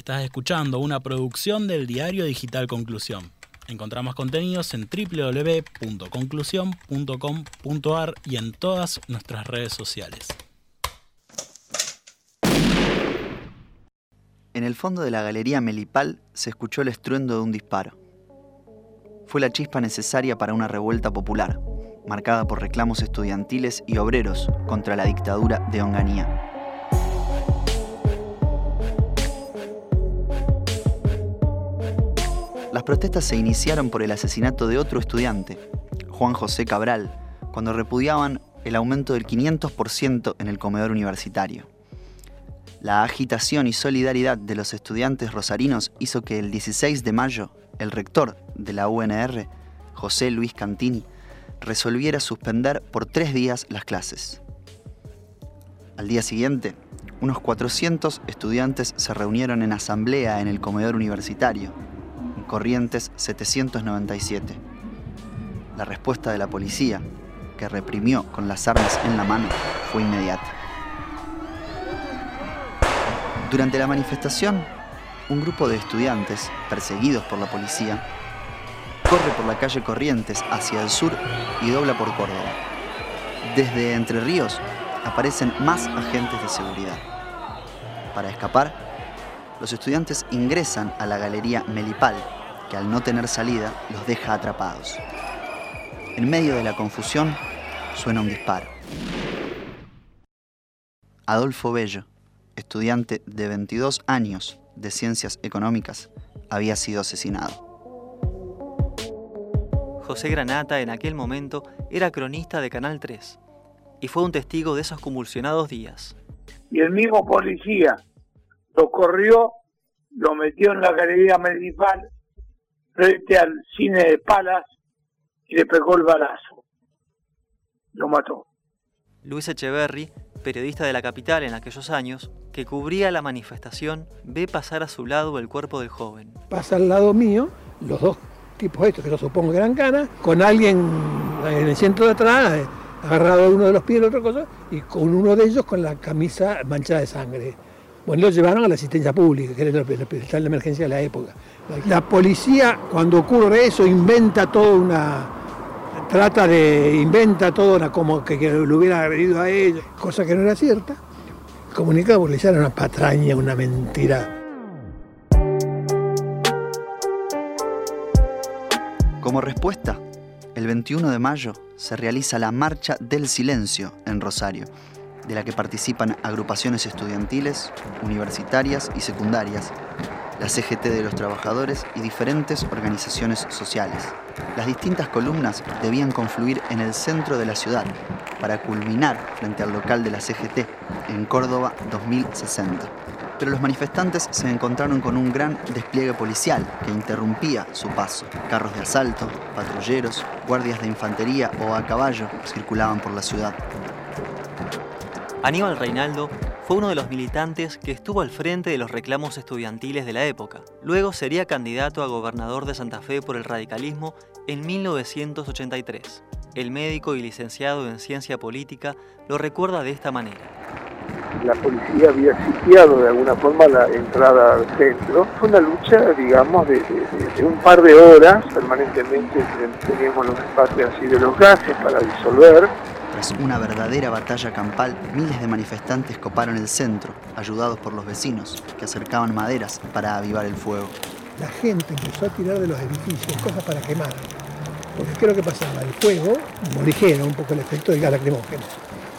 Estás escuchando una producción del diario digital Conclusión. Encontramos contenidos en www.conclusión.com.ar y en todas nuestras redes sociales. En el fondo de la galería Melipal se escuchó el estruendo de un disparo. Fue la chispa necesaria para una revuelta popular, marcada por reclamos estudiantiles y obreros contra la dictadura de Onganía. Las protestas se iniciaron por el asesinato de otro estudiante, Juan José Cabral, cuando repudiaban el aumento del 500% en el comedor universitario. La agitación y solidaridad de los estudiantes rosarinos hizo que el 16 de mayo el rector de la UNR, José Luis Cantini, resolviera suspender por tres días las clases. Al día siguiente, unos 400 estudiantes se reunieron en asamblea en el comedor universitario, Corrientes 797. La respuesta de la policía, que reprimió con las armas en la mano, fue inmediata. Durante la manifestación, un grupo de estudiantes, perseguidos por la policía, corre por la calle Corrientes hacia el sur y dobla por Córdoba. Desde Entre Ríos aparecen más agentes de seguridad. Para escapar, los estudiantes ingresan a la galería Melipal, que al no tener salida los deja atrapados. En medio de la confusión suena un disparo. Adolfo Bello, estudiante de 22 años de Ciencias Económicas, había sido asesinado. José Granata en aquel momento era cronista de Canal 3 y fue un testigo de esos convulsionados días. Y el mismo policía lo corrió, lo metió en la galería municipal frente al cine de Palas y le pegó el balazo. Lo mató. Luis Echeverry, periodista de la capital en aquellos años, que cubría la manifestación, ve pasar a su lado el cuerpo del joven. Pasa al lado mío, los dos tipos estos, que yo supongo que eran canas, con alguien en el centro de atrás, eh, agarrado a uno de los pies, otra cosa, y con uno de ellos con la camisa manchada de sangre. Bueno, lo llevaron a la asistencia pública, que era el de emergencia de la época. La policía, cuando ocurre eso, inventa toda una. trata de. inventa toda una. como que, que lo hubiera agredido a ella, cosa que no era cierta. Comunicado policial era una patraña, una mentira. Como respuesta, el 21 de mayo se realiza la Marcha del Silencio en Rosario, de la que participan agrupaciones estudiantiles, universitarias y secundarias, la CGT de los trabajadores y diferentes organizaciones sociales. Las distintas columnas debían confluir en el centro de la ciudad para culminar frente al local de la CGT en Córdoba 2060 pero los manifestantes se encontraron con un gran despliegue policial que interrumpía su paso. Carros de asalto, patrulleros, guardias de infantería o a caballo circulaban por la ciudad. Aníbal Reinaldo fue uno de los militantes que estuvo al frente de los reclamos estudiantiles de la época. Luego sería candidato a gobernador de Santa Fe por el radicalismo en 1983. El médico y licenciado en ciencia política lo recuerda de esta manera la policía había sitiado de alguna forma la entrada al centro. Fue una lucha, digamos, de, un par de horas, permanentemente teníamos los espacios así de los gases para disolver. Una verdadera batalla campal, miles de manifestantes coparon el centro, ayudados por los vecinos, que acercaban maderas para avivar el fuego. La gente empezó a tirar de los edificios cosas para quemar. Porque creo que pasaba el fuego, ligero un poco el efecto del gas lacrimógeno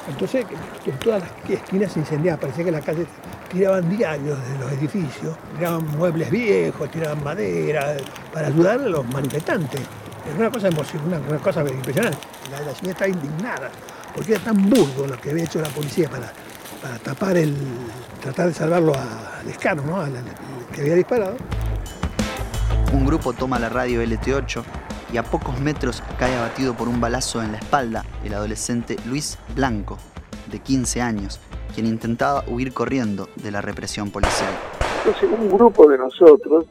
entonces, en todas las esquinas se incendiaba, parecía que la calle tiraban diarios de los edificios, tiraban muebles viejos, tiraban madera, para ayudar a los manifestantes. Es una cosa emocionante, una, cosa impresionante. La, la señora estaba indignada, porque era tan burdo lo que había hecho la policía para, para tapar el. tratar de salvarlo a Lescano, ¿no? Al, que había disparado. Un grupo toma la radio LT8 y a pocos metros cae abatido por un balazo en la espalda el adolescente Luis Blanco, de 15 años, quien intentaba huir corriendo de la represión policial. Entonces un grupo de nosotros,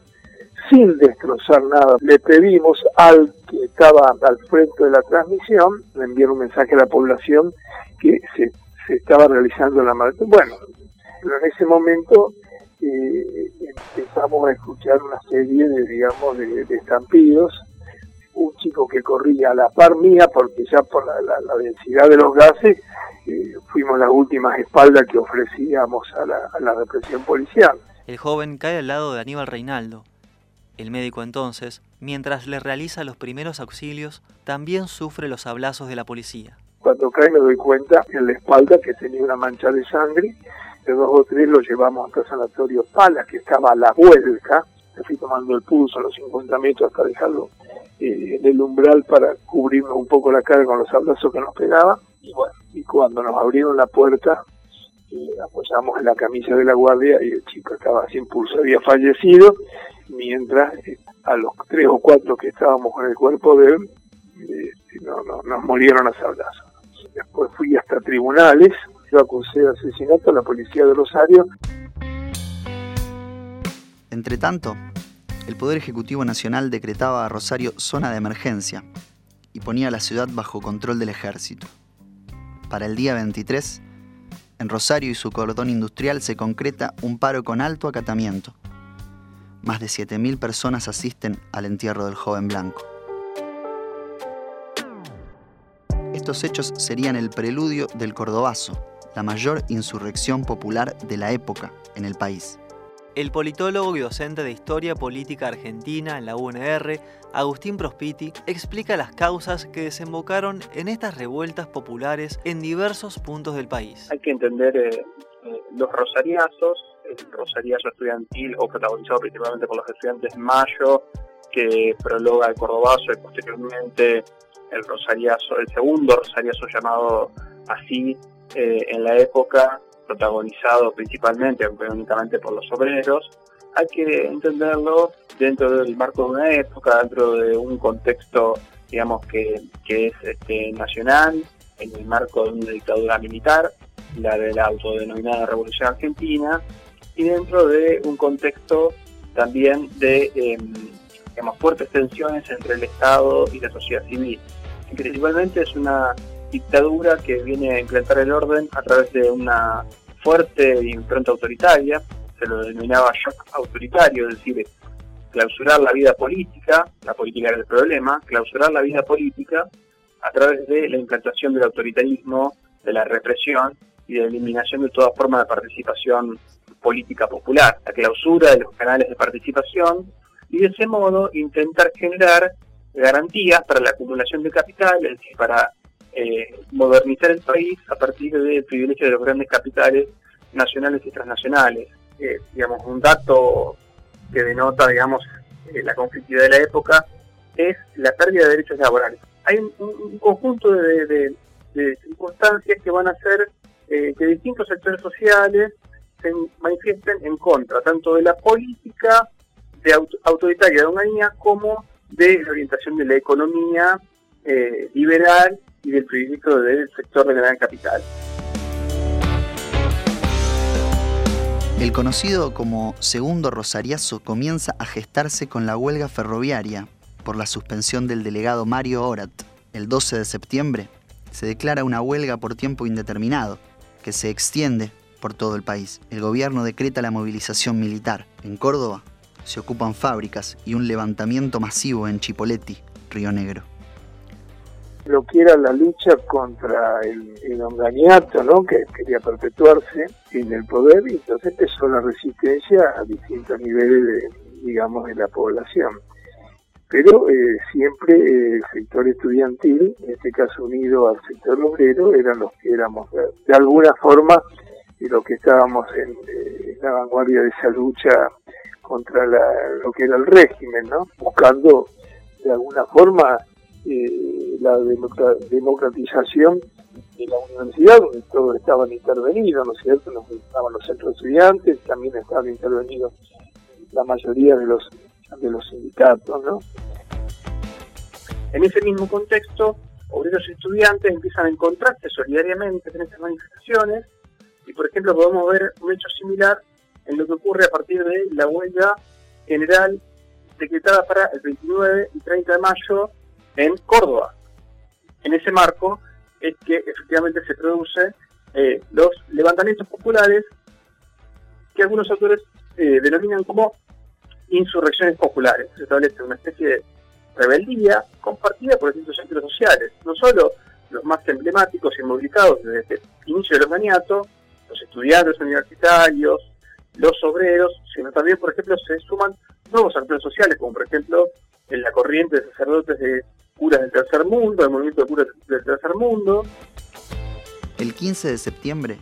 sin destrozar nada, le pedimos al que estaba al frente de la transmisión, le enviar un mensaje a la población que se, estaba realizando la marcha. Bueno, pero en ese momento eh, empezamos a escuchar una serie de, digamos, de, estampidos. Un chico que corría a la par mía, porque ya por la, densidad de los gases, eh, fuimos las últimas espaldas que ofrecíamos a la, a la represión policial. El joven cae al lado de Aníbal Reinaldo. El médico entonces, mientras le realiza los primeros auxilios, también sufre los hablazos de la policía. Cuando cae me doy cuenta en la espalda que tenía una mancha de sangre de dos o tres lo llevamos hasta el sanatorio Pala, que estaba a la vuelta. Le fui tomando el pulso a los 50 metros hasta dejarlo eh, en el umbral para cubrirnos un poco la cara con los abrazos que nos pegaban. Y bueno, y cuando nos abrieron la puerta, eh, apoyamos en la camisa de la guardia y el chico estaba sin pulso, había fallecido, mientras eh, a los tres o cuatro que estábamos con el cuerpo de él, no, no, nos murieron a abrazos. Después fui hasta tribunales, yo acusé de asesinato a la policía de Rosario. Entre tanto, el Poder Ejecutivo Nacional decretaba a Rosario zona de emergencia y ponía la ciudad bajo control del ejército. Para el día 23, en Rosario y su cordón industrial se concreta un paro con alto acatamiento. Más de 7.000 personas asisten al entierro del joven blanco. Estos hechos serían el preludio del Cordobazo, la mayor insurrección popular de la época en el país. El politólogo y docente de Historia Política Argentina en la UNR, Agustín Prospiti, explica las causas que desembocaron en estas revueltas populares en diversos puntos del país. Hay que entender eh, eh, los rosariazos, el rosariazo estudiantil o protagonizado principalmente por los estudiantes Mayo, que prologa el Cordobazo y posteriormente el rosariazo, el segundo rosariazo llamado así eh, en la época, protagonizado principalmente, aunque únicamente por los obreros, hay que entenderlo dentro del marco de una época, dentro de un contexto, digamos, que, que es este, nacional, en el marco de una dictadura militar, la de la autodenominada Revolución Argentina, y dentro de un contexto también de digamos, fuertes tensiones entre el Estado y la sociedad civil. Principalmente es una dictadura que viene a implantar el orden a través de una fuerte impronta autoritaria, se lo denominaba shock autoritario, es decir, clausurar la vida política, la política era el problema, clausurar la vida política a través de la implantación del autoritarismo, de la represión y de la eliminación de toda forma de participación política popular, la clausura de los canales de participación y de ese modo intentar generar garantías para la acumulación de capital, para eh, modernizar el país a partir del privilegio de los grandes capitales nacionales y transnacionales. Eh, digamos, un dato que denota, digamos, eh, la conflictividad de la época es la pérdida de derechos laborales. Hay un, conjunto de, circunstancias que van a hacer que distintos sectores sociales se manifiesten en contra, tanto de la política de autoritaria de línea como de la orientación de la economía liberal y del privilegio del sector de la gran capital. El conocido como Segundo Rosariazo comienza a gestarse con la huelga ferroviaria por la suspensión del delegado Mario Orat. El 12 de septiembre se declara una huelga por tiempo indeterminado, que se extiende por todo el país. El gobierno decreta la movilización militar. En Córdoba se ocupan fábricas y un levantamiento masivo en Chipoleti, Río Negro lo que era la lucha contra el, el ¿no? que quería perpetuarse en el poder y entonces empezó la resistencia a distintos niveles de, digamos, de la población. Pero eh, siempre el sector estudiantil, en este caso unido al sector obrero, eran los que éramos de alguna forma y los que estábamos en, eh, la vanguardia de esa lucha contra lo que era el régimen, ¿no? buscando de alguna forma eh, la democratización de la universidad, donde todos estaban intervenidos, ¿no es cierto? Estaban los centros estudiantes, también estaban intervenidos la mayoría de los, de los sindicatos, ¿no? En ese mismo contexto, obreros y estudiantes empiezan a encontrarse solidariamente en estas manifestaciones y, por ejemplo, podemos ver un hecho similar en lo que ocurre a partir de la huelga general decretada para el 29 y 30 de mayo en Córdoba. En ese marco es que efectivamente se producen eh, los levantamientos populares que algunos autores eh, denominan como insurrecciones populares. Se establece una especie de rebeldía compartida por distintos centros sociales, no solo los más emblemáticos y movilizados desde el inicio del maniato, los estudiantes universitarios, los obreros, sino también, por ejemplo, se suman nuevos actores sociales, como por ejemplo en la corriente de sacerdotes de curas del tercer mundo, el movimiento de curas del tercer mundo. El 15 de septiembre,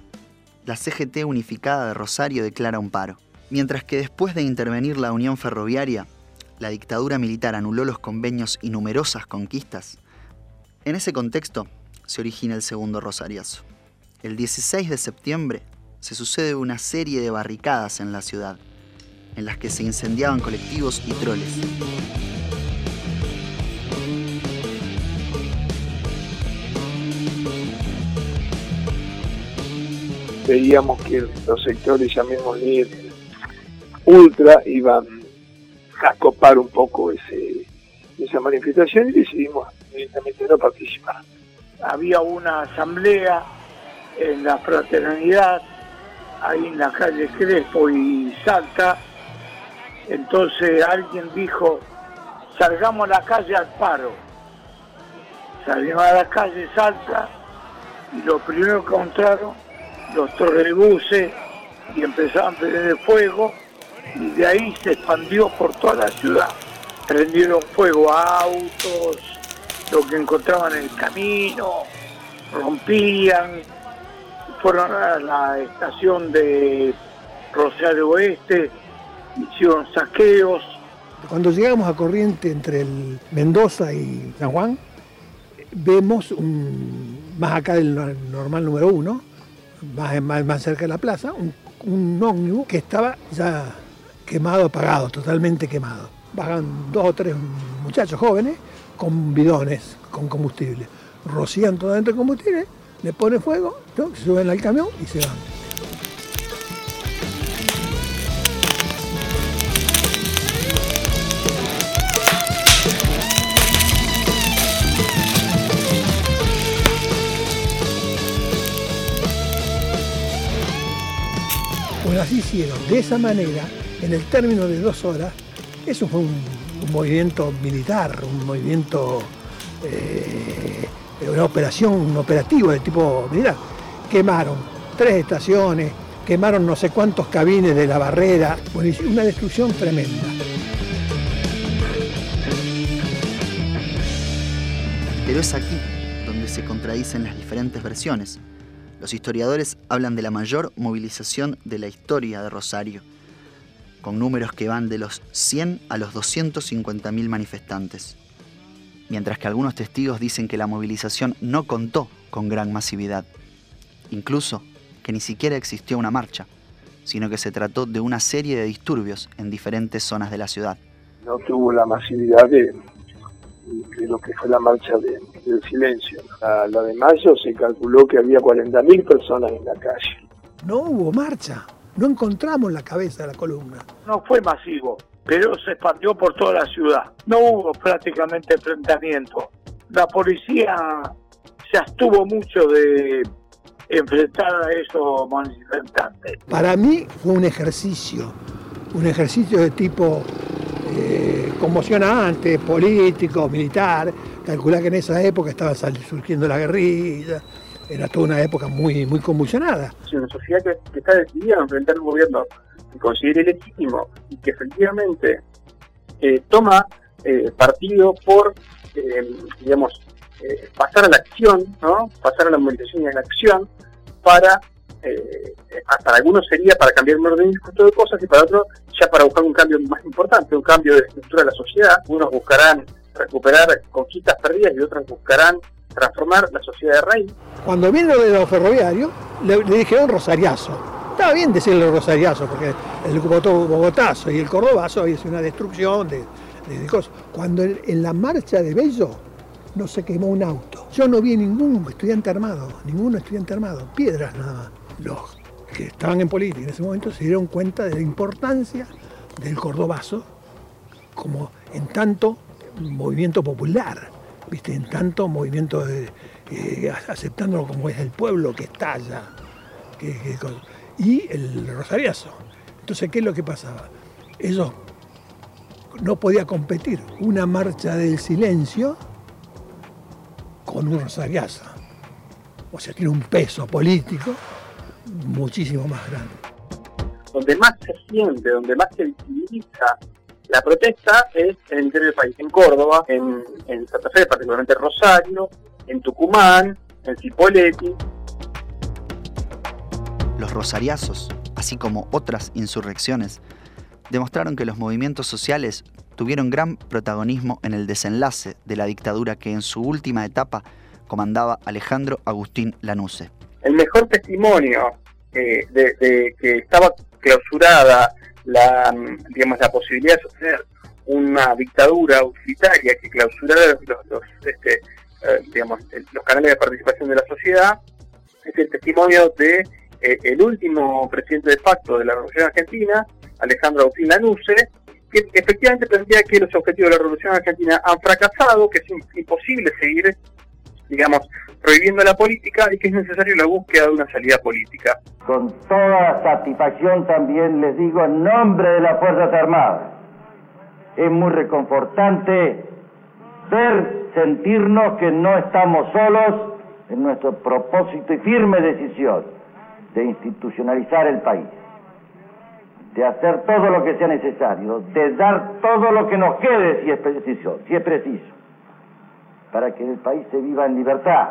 la CGT unificada de Rosario declara un paro, mientras que después de intervenir la Unión Ferroviaria, la dictadura militar anuló los convenios y numerosas conquistas. En ese contexto se origina el segundo Rosariazo. El 16 de septiembre se sucede una serie de barricadas en la ciudad, en las que se incendiaban colectivos y troles. Veíamos que los sectores, llamémosle ultra, iban a copar un poco ese, esa manifestación y decidimos evidentemente no participar. Había una asamblea en la fraternidad ahí en la calle Crespo y Salta. Entonces alguien dijo, salgamos a la calle al paro. Salimos a la calle Salta y lo primero que encontraron los torrebuses y empezaron a prender fuego y de ahí se expandió por toda la ciudad. Prendieron fuego a autos, lo que encontraban en el camino, rompían, fueron a la estación de Rosario Oeste, hicieron saqueos. Cuando llegamos a Corriente entre el Mendoza y San Juan, vemos un, más acá del normal número uno, más, más, cerca de la plaza, un, un ómnibus que estaba ya quemado, apagado, totalmente quemado. Bajan dos o tres muchachos jóvenes con bidones con combustible. Rocían todo dentro de combustible le pone fuego, se suben al camión y se van. Pues así hicieron, de esa manera, en el término de dos horas, eso fue un, movimiento militar, un movimiento eh, una operación, un operativo de tipo militar. Quemaron tres estaciones, quemaron no sé cuántos cabines de la barrera, una destrucción tremenda. Pero es aquí donde se contradicen las diferentes versiones. Los historiadores hablan de la mayor movilización de la historia de Rosario, con números que van de los 100 a los 250.000 manifestantes mientras que algunos testigos dicen que la movilización no contó con gran masividad, incluso que ni siquiera existió una marcha, sino que se trató de una serie de disturbios en diferentes zonas de la ciudad. No tuvo la masividad de, lo que fue la marcha del silencio. La, la de mayo se calculó que había 40.000 personas en la calle. No hubo marcha, no encontramos la cabeza de la columna. No fue masivo, pero se expandió por toda la ciudad. No hubo prácticamente enfrentamiento. La policía se abstuvo mucho de enfrentar a esos manifestantes. Para mí fue un ejercicio, un ejercicio de tipo eh, conmocionante, político, militar. Calcular que en esa época estaba surgiendo la guerrilla, era toda una época muy, muy convulsionada. una sociedad que, está decidida a enfrentar un gobierno que considere legítimo y que efectivamente eh, toma eh, partido por, eh, digamos, pasar a la acción, ¿no? pasar a la movilización y a la acción para, para algunos sería para cambiar un orden justo de cosas y para otros ya para buscar un cambio más importante, un cambio de estructura de la sociedad. Unos buscarán recuperar conquistas perdidas y otros buscarán transformar la sociedad de raíz. Cuando vino de los ferroviarios, le, dijeron rosariazo estaba bien decirle rosariazo, porque el bogotazo y el cordobazo es una destrucción de, cosas. Cuando en, la marcha de Bello no se quemó un auto. Yo no vi ningún estudiante armado, ningún estudiante armado, piedras nada más. Los que estaban en política en ese momento se dieron cuenta de la importancia del cordobazo como en tanto movimiento popular, ¿viste? en tanto movimiento de, eh, aceptándolo como es el pueblo que estalla. Y el rosariazo. Entonces, ¿qué es lo que pasaba? Ellos no podía competir una marcha del silencio con un rosariazo. O sea, tiene un peso político muchísimo más grande. Donde más se siente, donde más se visibiliza la protesta es en el interior del país, en Córdoba, en, en Santa Fe, particularmente Rosario, en Tucumán, en Cipolletti. Los rosariazos, así como otras insurrecciones, demostraron que los movimientos sociales tuvieron gran protagonismo en el desenlace de la dictadura que en su última etapa comandaba Alejandro Agustín Lanusse. El mejor testimonio eh, de, que estaba clausurada la, digamos, la posibilidad de sostener una dictadura autoritaria que clausurara los, este, eh, digamos, los canales de participación de la sociedad es el testimonio de eh, el último presidente de facto de la Revolución Argentina, Alejandro Agustín Lanusse, que efectivamente plantea que los objetivos de la Revolución Argentina han fracasado, que es imposible seguir, digamos, prohibiendo la política y que es necesario la búsqueda de una salida política. Con toda satisfacción también les digo en nombre de las Fuerzas Armadas, es muy reconfortante ver, sentirnos que no estamos solos en nuestro propósito y firme decisión de institucionalizar el país de hacer todo lo que sea necesario, de dar todo lo que nos quede si es preciso, si es preciso, para que el país se viva en libertad,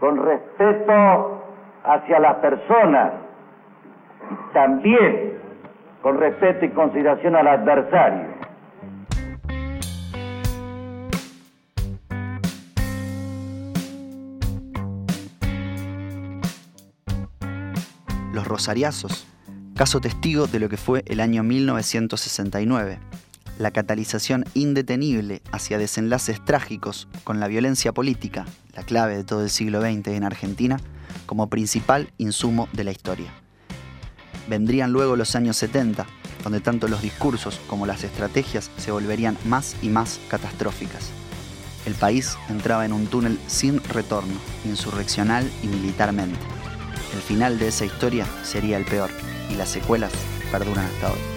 con respeto hacia las personas y también con respeto y consideración al adversario. Los rosariazos caso testigo de lo que fue el año 1969, la catalización indetenible hacia desenlaces trágicos con la violencia política, la clave de todo el siglo XX en Argentina, como principal insumo de la historia. Vendrían luego los años 70, donde tanto los discursos como las estrategias se volverían más y más catastróficas. El país entraba en un túnel sin retorno, insurreccional y militarmente. El final de esa historia sería el peor y las secuelas perduran hasta hoy.